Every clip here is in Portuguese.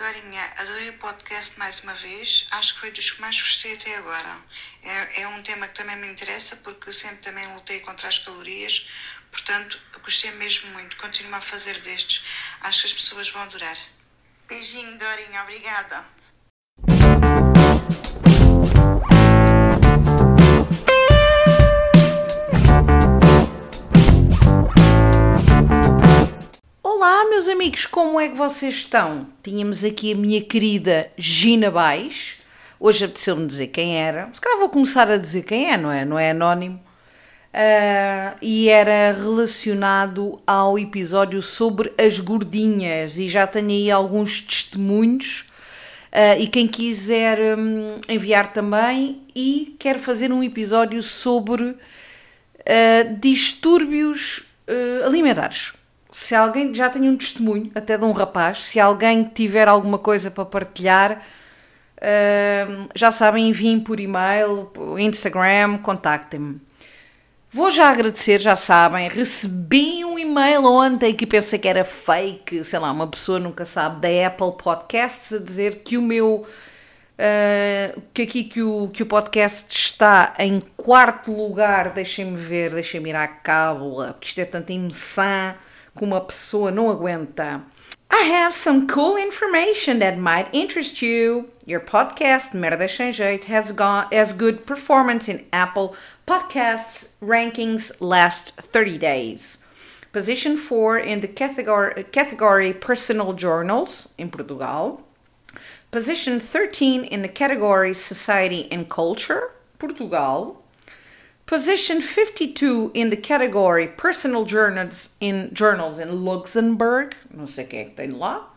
Dorinha, adorei o podcast mais uma vez. Acho que foi dos que mais gostei até agora. É, é um tema que também me interessa porque eu sempre também lutei contra as calorias. Portanto, gostei mesmo muito. Continuo a fazer destes. Acho que as pessoas vão adorar. Beijinho, Dorinha. Obrigada. Meus amigos, como é que vocês estão? Tínhamos aqui a minha querida Gina Baix. Hoje apeteceu-me dizer quem era. Se calhar vou começar a dizer quem é, não é? Não é anónimo. Uh, e era relacionado ao episódio sobre as gordinhas. E já tenho aí alguns testemunhos. Uh, e quem quiser um, enviar também. E quero fazer um episódio sobre uh, distúrbios alimentares se alguém já tem um testemunho, até de um rapaz, se alguém tiver alguma coisa para partilhar, uh, já sabem, enviem por e-mail, por Instagram, contactem-me. Vou já agradecer, já sabem, recebi um e-mail ontem que pensei que era fake, sei lá, uma pessoa nunca sabe, da Apple Podcasts a dizer que o meu. Uh, que aqui que o, que o podcast está em quarto lugar, deixem-me ver, deixem-me ir à cábula, porque isto é tanta emoção que uma pessoa não aguenta. I have some cool information that might interest you. Your podcast, Merda Sem Jeito, has, got, has good performance in Apple Podcasts rankings last 30 days. Position 4 in the category, category Personal Journals in Portugal. Position 13 in the category Society and Culture, Portugal. Position 52 in the category Personal Journals in Journals in Luxembourg, não sei quem é que tem lá.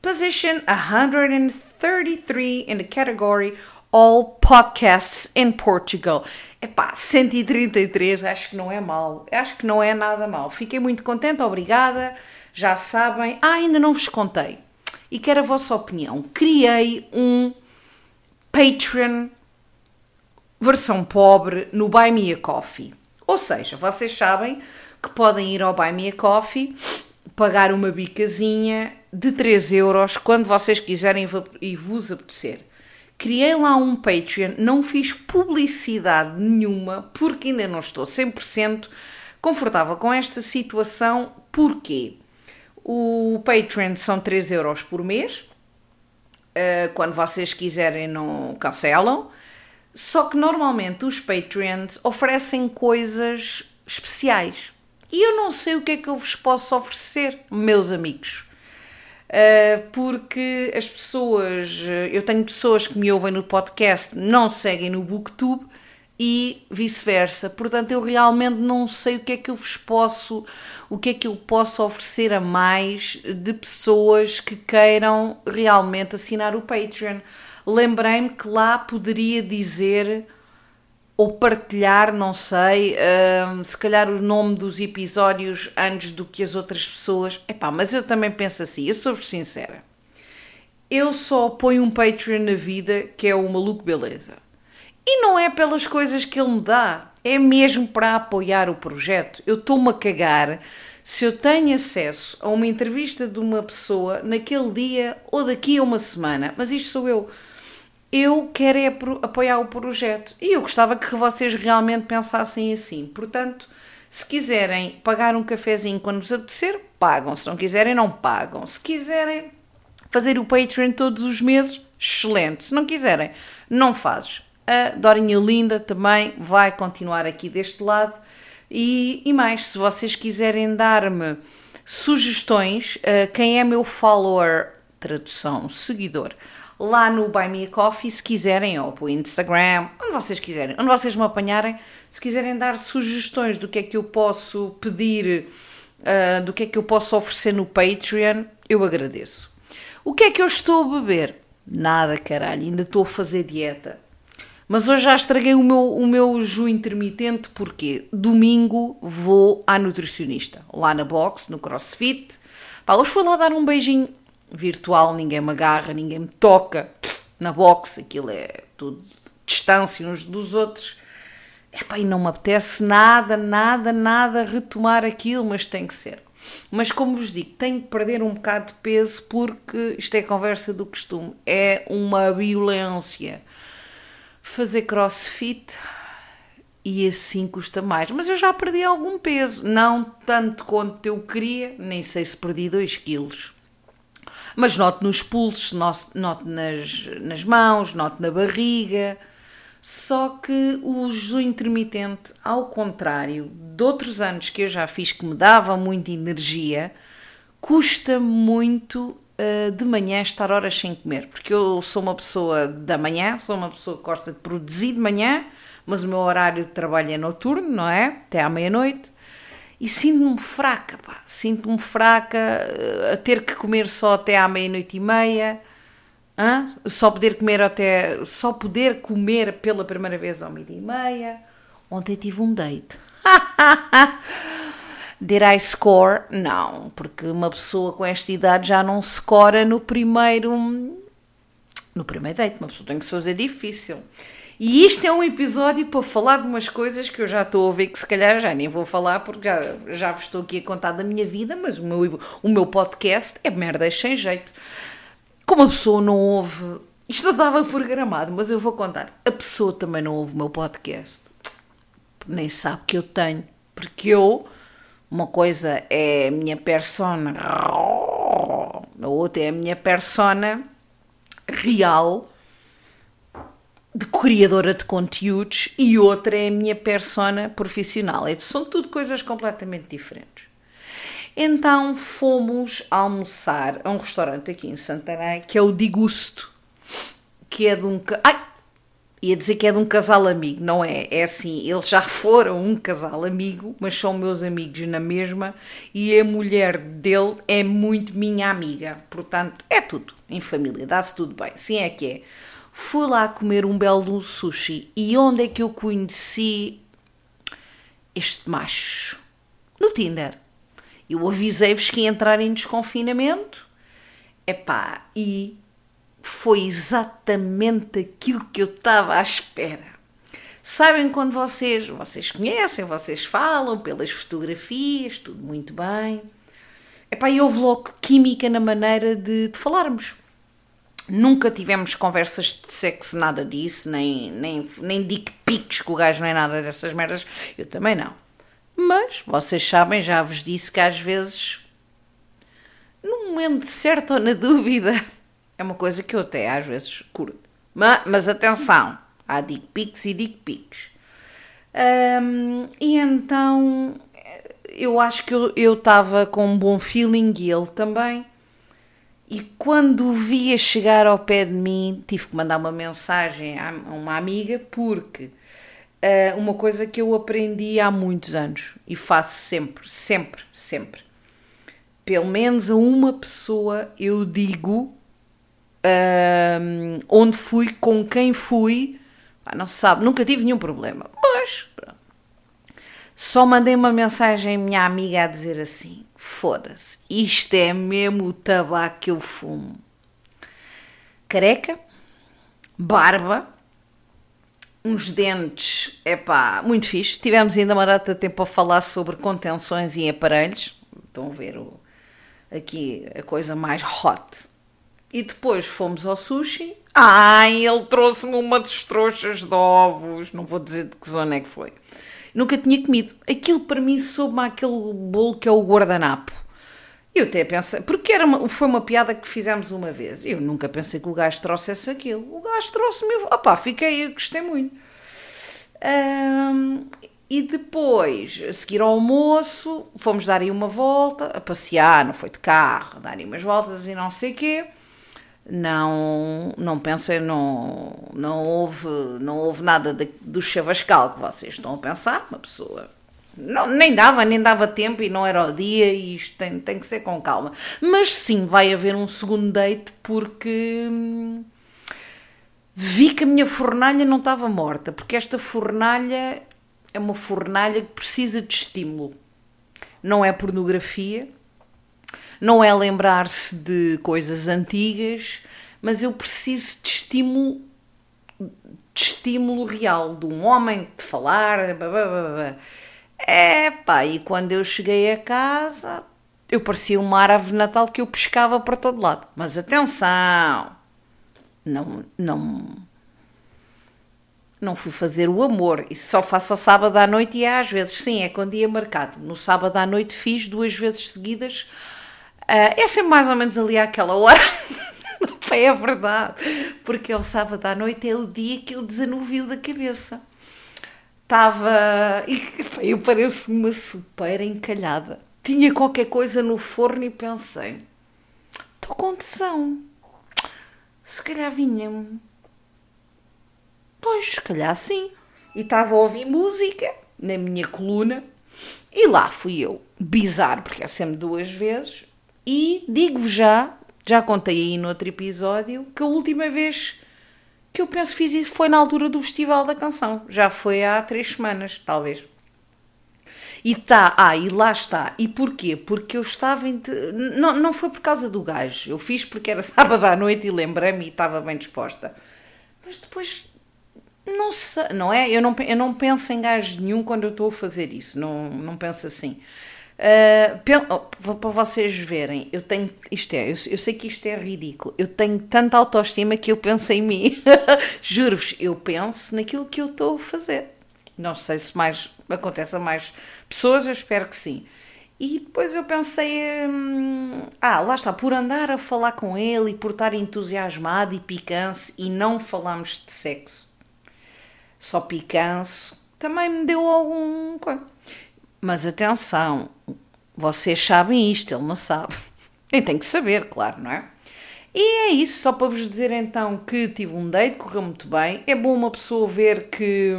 Position 133 in the category All Podcasts in Portugal. Epá, 133, acho que não é mal. Acho que não é nada mal. Fiquei muito contente, obrigada. Já sabem. Ah, ainda não vos contei. E quero a vossa opinião. Criei um Patreon versão pobre no Buy Me a Coffee. Ou seja, vocês sabem que podem ir ao Buy Me a Coffee, pagar uma bicazinha de 3 euros quando vocês quiserem e vos apetecer. Criei lá um Patreon, não fiz publicidade nenhuma porque ainda não estou 100% confortável com esta situação. Porquê? O Patreon são 3 euros por mês. Eh, quando vocês quiserem, não cancelam. Só que normalmente os Patreons oferecem coisas especiais. E eu não sei o que é que eu vos posso oferecer, meus amigos. Uh, porque as pessoas, eu tenho pessoas que me ouvem no podcast, não seguem no Booktube e vice-versa. Portanto, eu realmente não sei o que é que eu vos posso, o que é que eu posso oferecer a mais de pessoas que queiram realmente assinar o Patreon lembrei-me que lá poderia dizer ou partilhar, não sei, uh, se calhar o nome dos episódios antes do que as outras pessoas. Epá, mas eu também penso assim, eu sou-vos sincera. Eu só ponho um Patreon na vida que é o Maluco Beleza. E não é pelas coisas que ele me dá, é mesmo para apoiar o projeto. Eu estou-me a cagar se eu tenho acesso a uma entrevista de uma pessoa naquele dia ou daqui a uma semana. Mas isto sou eu eu quero é apoiar o projeto e eu gostava que vocês realmente pensassem assim. Portanto, se quiserem pagar um cafezinho quando vos apetecer, pagam. Se não quiserem, não pagam. Se quiserem fazer o Patreon todos os meses, excelente. Se não quiserem, não fazes. A Dorinha Linda também vai continuar aqui deste lado. E, e mais, se vocês quiserem dar-me sugestões, uh, quem é meu follower, tradução, seguidor, lá no Buy Me a Coffee, se quiserem, ou para o Instagram, onde vocês quiserem, onde vocês me apanharem, se quiserem dar sugestões do que é que eu posso pedir, uh, do que é que eu posso oferecer no Patreon, eu agradeço. O que é que eu estou a beber? Nada, caralho, ainda estou a fazer dieta. Mas hoje já estraguei o meu, o meu jejum intermitente porque domingo vou à nutricionista, lá na box, no CrossFit. Pá, hoje fui lá dar um beijinho virtual, ninguém me agarra, ninguém me toca. Na boxe, aquilo é tudo distância uns dos outros. Epá, e não me apetece nada, nada, nada retomar aquilo, mas tem que ser. Mas como vos digo, tenho que perder um bocado de peso porque isto é conversa do costume. É uma violência. Fazer crossfit e assim custa mais. Mas eu já perdi algum peso. Não tanto quanto eu queria, nem sei se perdi 2 quilos. Mas noto nos pulsos, noto nas, nas mãos, noto na barriga. Só que o jejum intermitente, ao contrário de outros anos que eu já fiz que me dava muita energia, custa muito uh, de manhã estar horas sem comer, porque eu sou uma pessoa da manhã, sou uma pessoa que gosta de produzir de manhã, mas o meu horário de trabalho é noturno, não é? Até à meia-noite. E sinto-me fraca, pá. Sinto-me fraca uh, a ter que comer só até à meia-noite e meia. Hã? Só poder comer até. Só poder comer pela primeira vez ao meio-dia e meia. Ontem tive um date. Did I score? Não, porque uma pessoa com esta idade já não scora no primeiro. No primeiro date. Uma pessoa tem que se fazer difícil. E isto é um episódio para falar de umas coisas que eu já estou a ver que se calhar já nem vou falar porque já, já vos estou aqui a contar da minha vida, mas o meu, o meu podcast é merda sem jeito. Como a pessoa não ouve. Isto não estava programado, mas eu vou contar. A pessoa também não ouve o meu podcast. Nem sabe que eu tenho. Porque eu. Uma coisa é a minha persona. A outra é a minha persona real de criadora de conteúdos e outra é a minha persona profissional. É, são tudo coisas completamente diferentes. Então fomos almoçar a um restaurante aqui em Santarém que é o Digusto, que é de um. Ai! Ia dizer que é de um casal amigo, não é? É assim, eles já foram um casal amigo, mas são meus amigos na mesma e a mulher dele é muito minha amiga. Portanto, é tudo em família, dá-se tudo bem. Sim, é que é. Fui lá comer um belo sushi e onde é que eu conheci este macho? No Tinder. Eu avisei-vos que ia entrar em desconfinamento. Epá, e foi exatamente aquilo que eu estava à espera. Sabem quando vocês, vocês conhecem, vocês falam pelas fotografias, tudo muito bem. Epá, e houve logo química na maneira de, de falarmos. Nunca tivemos conversas de sexo, nada disso, nem, nem, nem dick pics, que o gajo não é nada dessas merdas. Eu também não. Mas vocês sabem, já vos disse que às vezes, no momento certo ou na dúvida, é uma coisa que eu até às vezes curto. Mas, mas atenção, há dick pics e dick pics. Um, e então eu acho que eu estava com um bom feeling e ele também. E quando o via chegar ao pé de mim, tive que mandar uma mensagem a uma amiga, porque uh, uma coisa que eu aprendi há muitos anos e faço sempre, sempre, sempre. Pelo menos a uma pessoa eu digo uh, onde fui, com quem fui. Ah, não se sabe, nunca tive nenhum problema. Mas só mandei uma mensagem à minha amiga a dizer assim: foda-se, isto é mesmo o tabaco que eu fumo. Careca, barba, uns dentes, é pá, muito fixe. Tivemos ainda uma data de tempo a falar sobre contenções e aparelhos. Estão a ver o, aqui a coisa mais hot. E depois fomos ao sushi. Ai, ele trouxe-me uma das trouxas de ovos. Não vou dizer de que zona é que foi. Nunca tinha comido. Aquilo para mim soube-me aquele bolo que é o guardanapo. Eu até pensei, porque era uma, foi uma piada que fizemos uma vez. Eu nunca pensei que o gajo trouxesse aquilo. O gajo trouxe-me, opá, fiquei, eu gostei muito. Um, e depois, a seguir ao almoço, fomos dar aí uma volta, a passear, não foi de carro, dar aí umas voltas e não sei o quê. Não, não pensei, não, não, houve, não houve nada de, do chavascal que vocês estão a pensar, uma pessoa não, nem dava, nem dava tempo e não era o dia e isto tem, tem que ser com calma. Mas sim, vai haver um segundo date porque hum, vi que a minha fornalha não estava morta, porque esta fornalha é uma fornalha que precisa de estímulo. Não é pornografia, não é lembrar-se de coisas antigas, mas eu preciso de estímulo de estímulo real, de um homem de falar, blá, blá, blá, é pá, e quando eu cheguei a casa, eu parecia uma árvore Natal que eu pescava para todo lado. Mas atenção! Não, não, não fui fazer o amor. Isso só faço ao sábado à noite e às vezes, sim, é com dia marcado. No sábado à noite fiz duas vezes seguidas. Uh, é sempre mais ou menos ali àquela hora. é verdade. Porque ao sábado à noite é o dia que eu desanuvio da cabeça. Estava. Eu pareço uma supeira encalhada. Tinha qualquer coisa no forno e pensei: estou com tesão. Se calhar vinha-me. Pois, se calhar sim. E estava a ouvir música na minha coluna. E lá fui eu, bizarro, porque é sempre duas vezes. E digo-vos já, já contei aí no outro episódio, que a última vez que eu penso fiz isso foi na altura do Festival da Canção. Já foi há três semanas, talvez. E tá, ah, e lá está. E porquê? Porque eu estava. Em, não, não foi por causa do gajo. Eu fiz porque era sábado à noite e lembrei-me e estava bem disposta. Mas depois. Não sei, não é? Eu não, eu não penso em gajo nenhum quando eu estou a fazer isso. Não, não penso assim. Uh, para vocês verem, eu tenho. Isto é, eu, eu, sei que isto é ridículo. Eu tenho tanta autoestima que eu penso em mim. Juro-vos, eu penso naquilo que eu estou a fazer. Não sei se mais acontece a mais pessoas, eu espero que sim. E depois eu pensei, hum, ah, lá está, por andar a falar com ele e por estar entusiasmado e picance e não falamos de sexo, só picanço, também me deu algum. Mas atenção, vocês sabem isto, ele não sabe. Nem tem que saber, claro, não é? E é isso, só para vos dizer então que tive um date, correu muito bem. É bom uma pessoa ver que.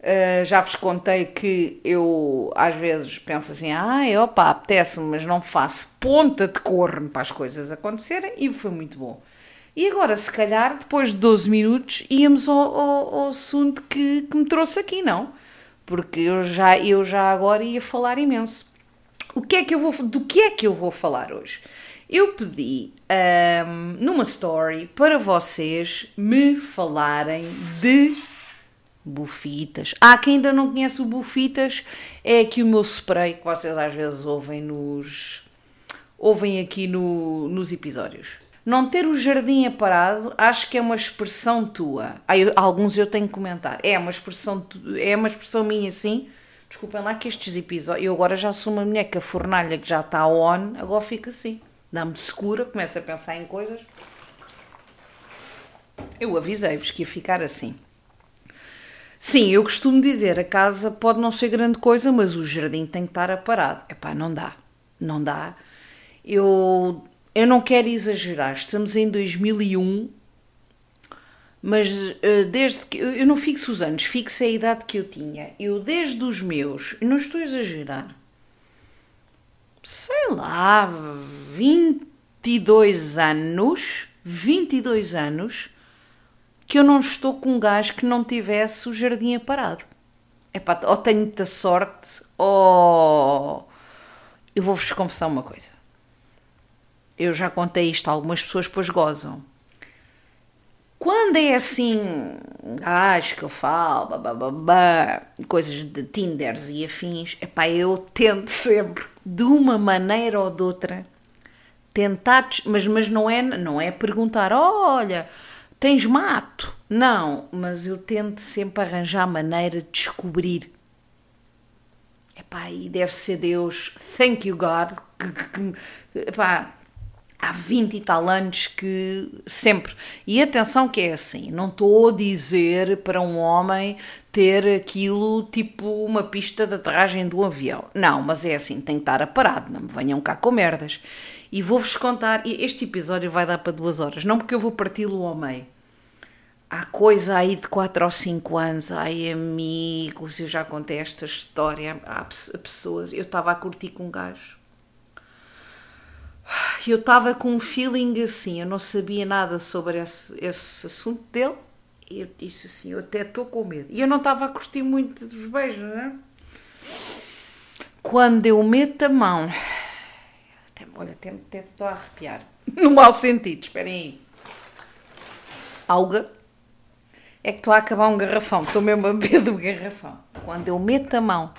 Uh, já vos contei que eu às vezes penso assim, ah, opa, apetece-me, mas não faço ponta de corno para as coisas acontecerem e foi muito bom. E agora, se calhar, depois de 12 minutos, íamos ao, ao, ao assunto que, que me trouxe aqui, não? Porque eu já, eu já agora ia falar imenso. O que é que eu vou, do que é que eu vou falar hoje? Eu pedi um, numa story para vocês me falarem de bufitas. Ah, quem ainda não conhece o bufitas é aqui o meu spray que vocês às vezes ouvem nos ouvem aqui no, nos episódios. Não ter o jardim aparado, acho que é uma expressão tua. Ah, eu, alguns eu tenho que comentar. É uma expressão, é uma expressão minha, sim. Desculpem lá que estes episódios. Eu agora já sou uma mulher que a fornalha que já está on, agora fica assim. Dá-me segura, começa a pensar em coisas. Eu avisei-vos que ia ficar assim. Sim, eu costumo dizer, a casa pode não ser grande coisa, mas o jardim tem que estar aparado. Epá, não dá. Não dá. Eu eu não quero exagerar, estamos em 2001, mas uh, desde que. Eu não fixo os anos, fixo a idade que eu tinha. Eu, desde os meus, não estou a exagerar, sei lá, 22 anos, 22 anos, que eu não estou com um gajo que não tivesse o jardim aparado. Epá, ou tenho muita sorte, ou. Eu vou-vos confessar uma coisa eu já contei isto, algumas pessoas depois gozam. Quando é assim, gás que eu falo, coisas de Tinders e afins, epá, eu tento sempre, de uma maneira ou de outra, tentar, mas, mas não, é, não é perguntar, olha, tens mato? Não, mas eu tento sempre arranjar maneira de descobrir. Epá, e deve ser Deus, thank you God, epá, há 20 e tal anos que sempre. E atenção que é assim, não estou a dizer para um homem ter aquilo tipo uma pista de aterragem do avião. Não, mas é assim, tem que estar aparado, não me venham cá com merdas. E vou-vos contar, este episódio vai dar para duas horas, não porque eu vou parti-lo ao meio. Há coisa aí de 4 ou 5 anos, ai amigos, eu já contei esta história a pessoas. Eu estava a curtir com um gajo eu estava com um feeling assim, eu não sabia nada sobre esse, esse assunto dele. E eu disse assim: Eu até estou com medo. E eu não estava a curtir muito dos beijos, né? Quando eu meto a mão, até, olha, até, até estou a arrepiar, no mau sentido, esperem aí. Alga, é que estou a acabar um garrafão, estou mesmo a beber do garrafão. Quando eu meto a mão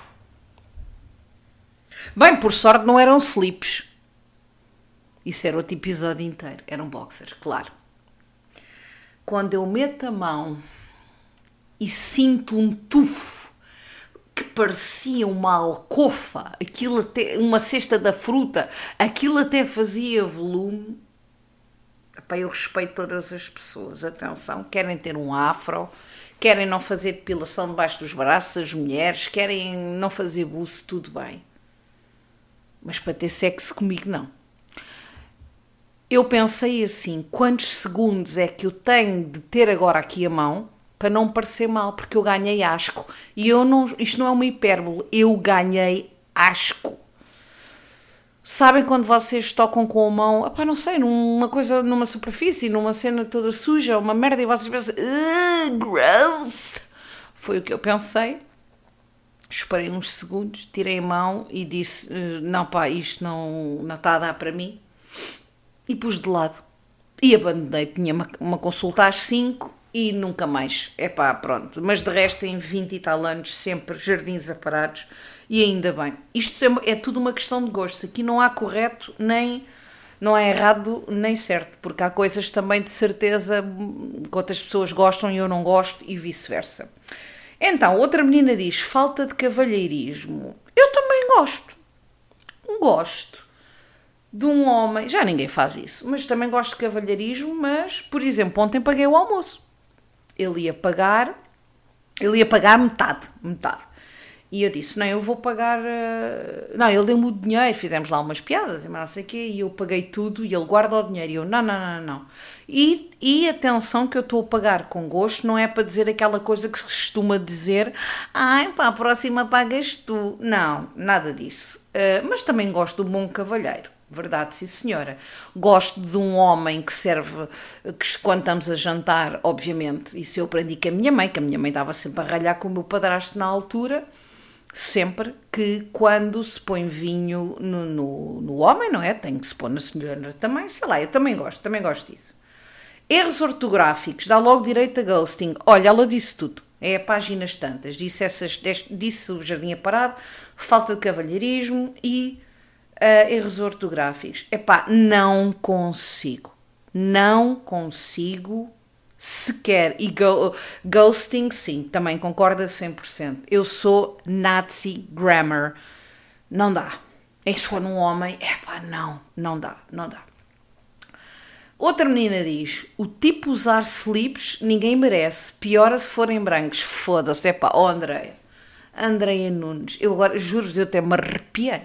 Bem, por sorte não eram slips. Isso era outro episódio inteiro. Eram boxers, claro. Quando eu meto a mão e sinto um tufo que parecia uma alcofa, aquilo até, uma cesta da fruta, aquilo até fazia volume. Epá, eu respeito todas as pessoas, atenção, querem ter um afro, querem não fazer depilação debaixo dos braços, as mulheres, querem não fazer buço, tudo bem. Mas para ter sexo comigo, não. Eu pensei assim: quantos segundos é que eu tenho de ter agora aqui a mão para não parecer mal? Porque eu ganhei asco. E eu não, isto não é uma hipérbole, eu ganhei asco. Sabem quando vocês tocam com a mão, opá, não sei, numa coisa, numa superfície, numa cena toda suja, uma merda, e vocês pensam, gross! Foi o que eu pensei. Esperei uns segundos, tirei a mão e disse: Não, pá, isto não, não está a dar para mim. E pus de lado. E abandonei. Tinha uma, uma consulta às 5 e nunca mais. É pá, pronto. Mas de resto, em 20 e tal anos, sempre jardins aparados e ainda bem. Isto é, é tudo uma questão de gostos. Aqui não há correto nem. Não é errado nem certo, porque há coisas também de certeza que outras pessoas gostam e eu não gosto e vice-versa. Então, outra menina diz: falta de cavalheirismo. Eu também gosto. Gosto de um homem. Já ninguém faz isso, mas também gosto de cavalheirismo. Mas, por exemplo, ontem paguei o almoço. Ele ia pagar, ele ia pagar metade, metade. E eu disse: Não, eu vou pagar. Uh... Não, ele deu-me o dinheiro, fizemos lá umas piadas, mas não sei o quê, e eu paguei tudo e ele guarda o dinheiro. E eu: Não, não, não, não. E, e atenção, que eu estou a pagar com gosto, não é para dizer aquela coisa que se costuma dizer: Ai, para a próxima pagas tu. Não, nada disso. Uh, mas também gosto do bom cavalheiro. Verdade, sim senhora. Gosto de um homem que serve, que quando estamos a jantar, obviamente, isso eu aprendi com a minha mãe, que a minha mãe estava sempre a ralhar com o meu padrasto na altura, sempre que quando se põe vinho no, no, no, homem, não é? Tem que se pôr na senhora também, sei lá, eu também gosto, também gosto disso. Erros ortográficos, dá logo direito a ghosting. Olha, ela disse tudo. É a páginas tantas. Disse, essas, disse o jardim aparado, falta de cavalheirismo e uh, erros ortográficos. Epá, não consigo. Não consigo sequer. E go, ghosting, sim, também concorda 100%. Eu sou Nazi grammar. Não dá. E se num homem, é pá, não, não dá, não dá. Outra menina diz: o tipo usar slips ninguém merece, piora se forem brancos. Foda-se, é pá, oh Andréia. Andréia Nunes, eu agora juro-vos, eu até me arrepiei.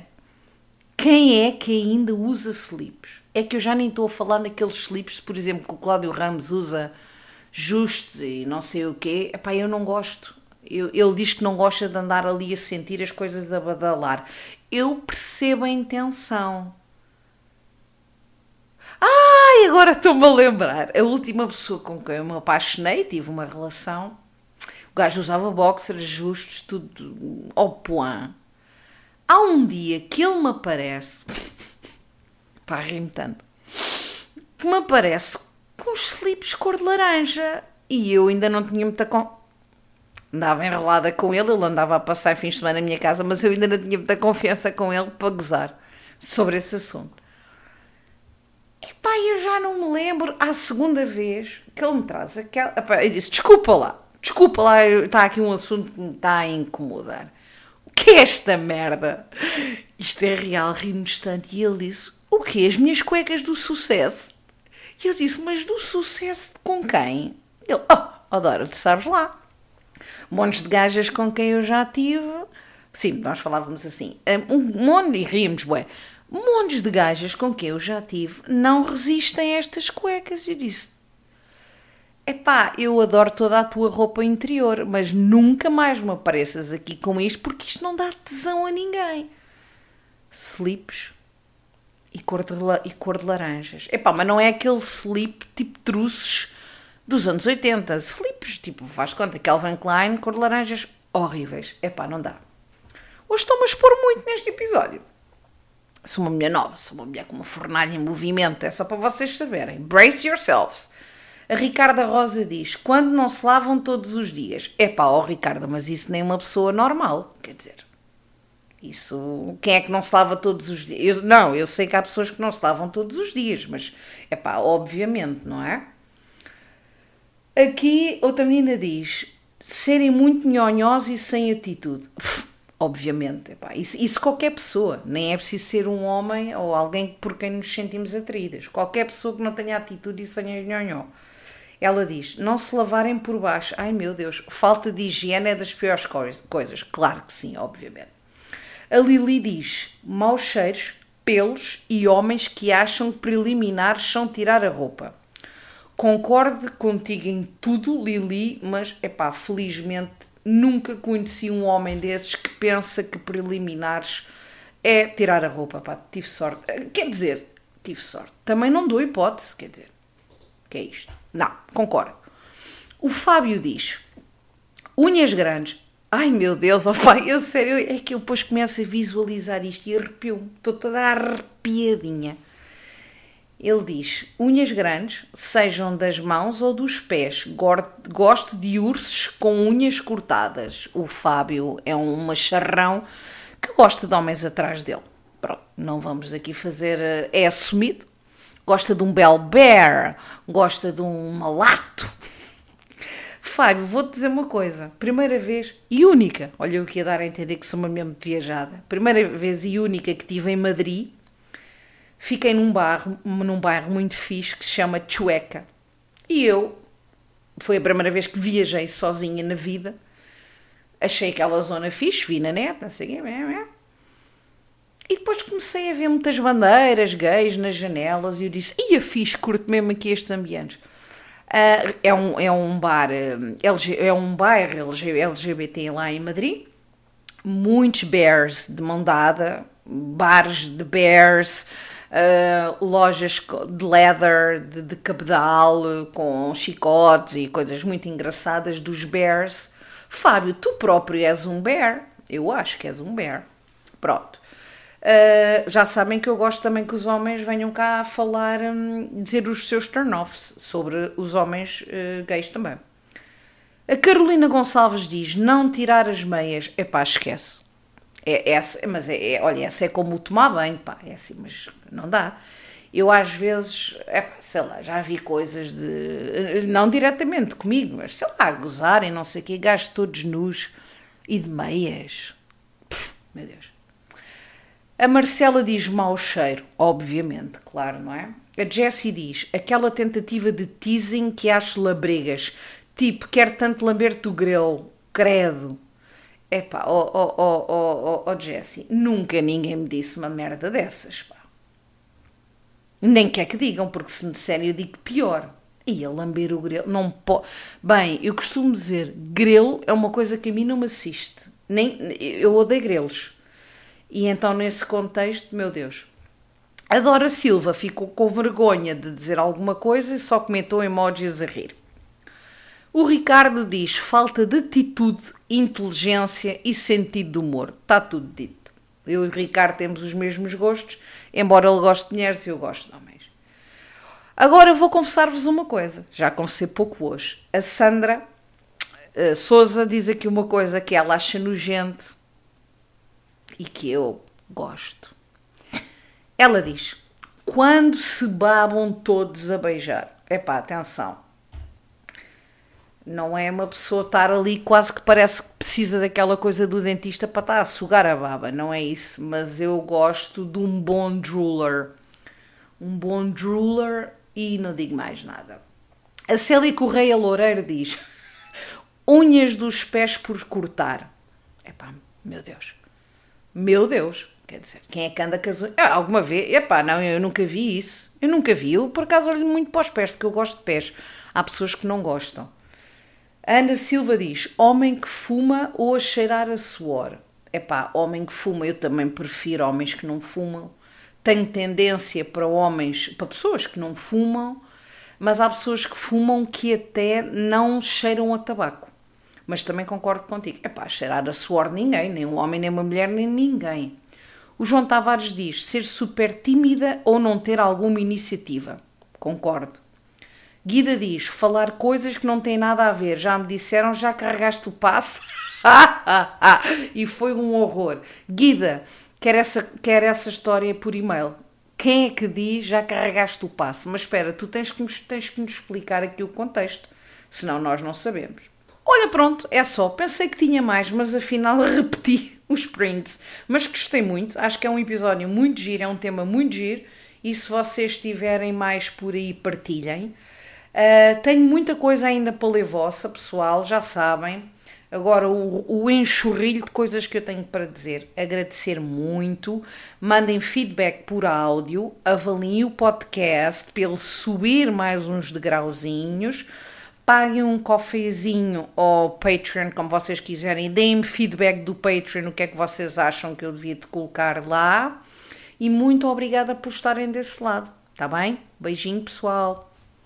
Quem é que ainda usa slips? É que eu já nem estou a falar naqueles slips, por exemplo, que o Cláudio Ramos usa justos e não sei o quê, epá, eu não gosto. Eu, ele diz que não gosta de andar ali a sentir as coisas a badalar. Eu percebo a intenção. Ai, agora estou-me a lembrar. A última pessoa com quem eu me apaixonei, tive uma relação. O gajo usava boxers justos, tudo ao point. Há um dia que ele me aparece. Pá, rimo tanto. Que me aparece com os slips cor de laranja. E eu ainda não tinha muita. Con... Andava enrolada com ele, ele andava a passar fins de semana na minha casa, mas eu ainda não tinha muita confiança com ele para gozar sobre esse assunto. E pá, eu já não me lembro, à segunda vez que ele me traz aquela. Epá, eu disse: desculpa lá, desculpa lá, está aqui um assunto que me está a incomodar. O que é esta merda? Isto é real, rimos tanto. E ele disse: o que? As minhas cuecas do sucesso. E eu disse, mas do sucesso com quem? Ele, oh, adoro, tu sabes lá. Montes de gajas com quem eu já tive. Sim, nós falávamos assim. Um monte, e ríamos, bué. Montes de gajas com quem eu já tive não resistem a estas cuecas. E eu disse, epá, eu adoro toda a tua roupa interior, mas nunca mais me apareças aqui com isto, porque isto não dá tesão a ninguém. Slips e cor de, e cor de laranjas. Epá, mas não é aquele slip tipo truces dos anos 80. Slips, tipo, faz conta, Calvin Klein, cor de laranjas, horríveis. Epá, não dá. Hoje estou-me a expor muito neste episódio. Sou uma mulher nova, sou uma mulher com uma fornalha em movimento, é só para vocês saberem. Brace yourselves. A Ricarda Rosa diz: quando não se lavam todos os dias? É pá, ó Ricarda, mas isso nem uma pessoa normal, quer dizer. isso, quem é que não se lava todos os dias? Eu, não, eu sei que há pessoas que não se lavam todos os dias, mas é pá, obviamente, não é? Aqui outra menina diz serem muito nhonhós e sem atitude. Obviamente, epá, isso, isso qualquer pessoa, nem é preciso ser um homem ou alguém por quem nos sentimos atraídas. Qualquer pessoa que não tenha atitude e sem nhonhó. Ela diz: não se lavarem por baixo. Ai meu Deus, falta de higiene é das piores coisas. Claro que sim, obviamente. A Lili diz: maus cheiros, pelos e homens que acham que preliminares são tirar a roupa. Concordo contigo em tudo, Lili, mas epá, felizmente nunca conheci um homem desses que pensa que preliminares é tirar a roupa. Pá, tive sorte. Quer dizer, tive sorte. Também não dou hipótese, quer dizer. que é isto? Não, concordo. O Fábio diz: unhas grandes. Ai meu Deus, oh pai, eu sério, é que eu depois começo a visualizar isto e arrepio-me. Estou toda arrepiadinha. Ele diz: unhas grandes, sejam das mãos ou dos pés. Gosto de ursos com unhas cortadas. O Fábio é um macharrão que gosta de homens atrás dele. Pronto, não vamos aqui fazer. Eh, é assumido. Gosta de um bel bear, gosta de um malato. Fábio, vou-te dizer uma coisa. Primeira vez e única, olha o que ia dar a entender que sou uma mesmo viajada. Primeira vez e única que estive em Madrid, fiquei num bairro, num bairro muito fixe que se chama Chueca. E eu, foi a primeira vez que viajei sozinha na vida, achei aquela zona fixe, vi na net, não sei o quê, e depois comecei a ver muitas bandeiras gays nas janelas e eu disse, ia fixe, curto mesmo aqui estes ambientes. Uh, é, um, é um bar, LG, é um bairro LGBT lá em Madrid, muitos bears de mão dada, bares de bears, uh, lojas de leather, de, de cabedal, com chicotes e coisas muito engraçadas dos bears. Fábio, tu próprio és um bear? Eu acho que és um bear. Pronto. Uh, já sabem que eu gosto também que os homens venham cá falar, um, dizer os seus turn-offs sobre os homens uh, gays também. A Carolina Gonçalves diz: não tirar as meias. é pá, esquece. É, essa, mas é, é, olha, essa é como o tomar banho, pá, é assim, mas não dá. Eu às vezes, é sei lá, já vi coisas de. Não diretamente comigo, mas sei lá, gozarem, não sei o quê, gajos todos nus e de meias. Pff, meu Deus. A Marcela diz mau cheiro, obviamente, claro, não é? A Jessie diz aquela tentativa de teasing que acho labregas, tipo, quer tanto lamber-te o grelo, credo. Epá, ó oh, oh, oh, oh, oh, Jessie, nunca ninguém me disse uma merda dessas, pá. Nem quer que digam, porque se me disserem eu digo pior. Ia lamber o grelo, não pode. Bem, eu costumo dizer, grelo é uma coisa que a mim não me assiste. Nem, eu odeio grelos e então, nesse contexto, meu Deus. A Dora Silva ficou com vergonha de dizer alguma coisa e só comentou emojis a rir. O Ricardo diz falta de atitude, inteligência e sentido de humor. Está tudo dito. Eu e o Ricardo temos os mesmos gostos, embora ele goste de mulheres e eu gosto de homens. Agora vou confessar-vos uma coisa. Já confessei pouco hoje. A Sandra uh, Souza diz aqui uma coisa que ela acha nojento e que eu gosto. Ela diz: quando se babam todos a beijar. Epá, atenção. Não é uma pessoa estar ali quase que parece que precisa daquela coisa do dentista para estar a sugar a baba, não é isso. Mas eu gosto de um bom drooler. Um bom drooler e não digo mais nada. A Célia Correia Loureiro diz: unhas dos pés por cortar. Epá, meu Deus. Meu Deus, quer dizer, quem é que anda com as unhas? Ah, alguma vez? Epá, não, eu nunca vi isso. Eu nunca vi. Eu, por acaso, olho muito para os pés, porque eu gosto de pés. Há pessoas que não gostam. Ana Silva diz: homem que fuma ou a cheirar a suor. Epá, homem que fuma, eu também prefiro homens que não fumam. Tenho tendência para homens, para pessoas que não fumam, mas há pessoas que fumam que até não cheiram a tabaco. Mas também concordo contigo. É pá, cheirar a suor ninguém, nem um homem, nem uma mulher, nem ninguém. O João Tavares diz ser super tímida ou não ter alguma iniciativa. Concordo. Guida diz falar coisas que não têm nada a ver. Já me disseram, já carregaste o passe? e foi um horror. Guida, quer essa, quer essa história por e-mail. Quem é que diz já carregaste o passe? Mas espera, tu tens que, nos, tens que nos explicar aqui o contexto, senão nós não sabemos. Olha, pronto, é só. Pensei que tinha mais, mas afinal repeti os prints. Mas gostei muito, acho que é um episódio muito giro, é um tema muito giro. E se vocês tiverem mais por aí, partilhem. Uh, tenho muita coisa ainda para ler vossa, pessoal, já sabem. Agora, o, o enxurrilho de coisas que eu tenho para dizer. Agradecer muito. Mandem feedback por áudio. Avaliem o podcast ele subir mais uns degrauzinhos. Paguem um cafezinho ou Patreon, como vocês quiserem. Deem-me feedback do Patreon, o que é que vocês acham que eu devia de colocar lá. E muito obrigada por estarem desse lado. Tá bem? Beijinho, pessoal.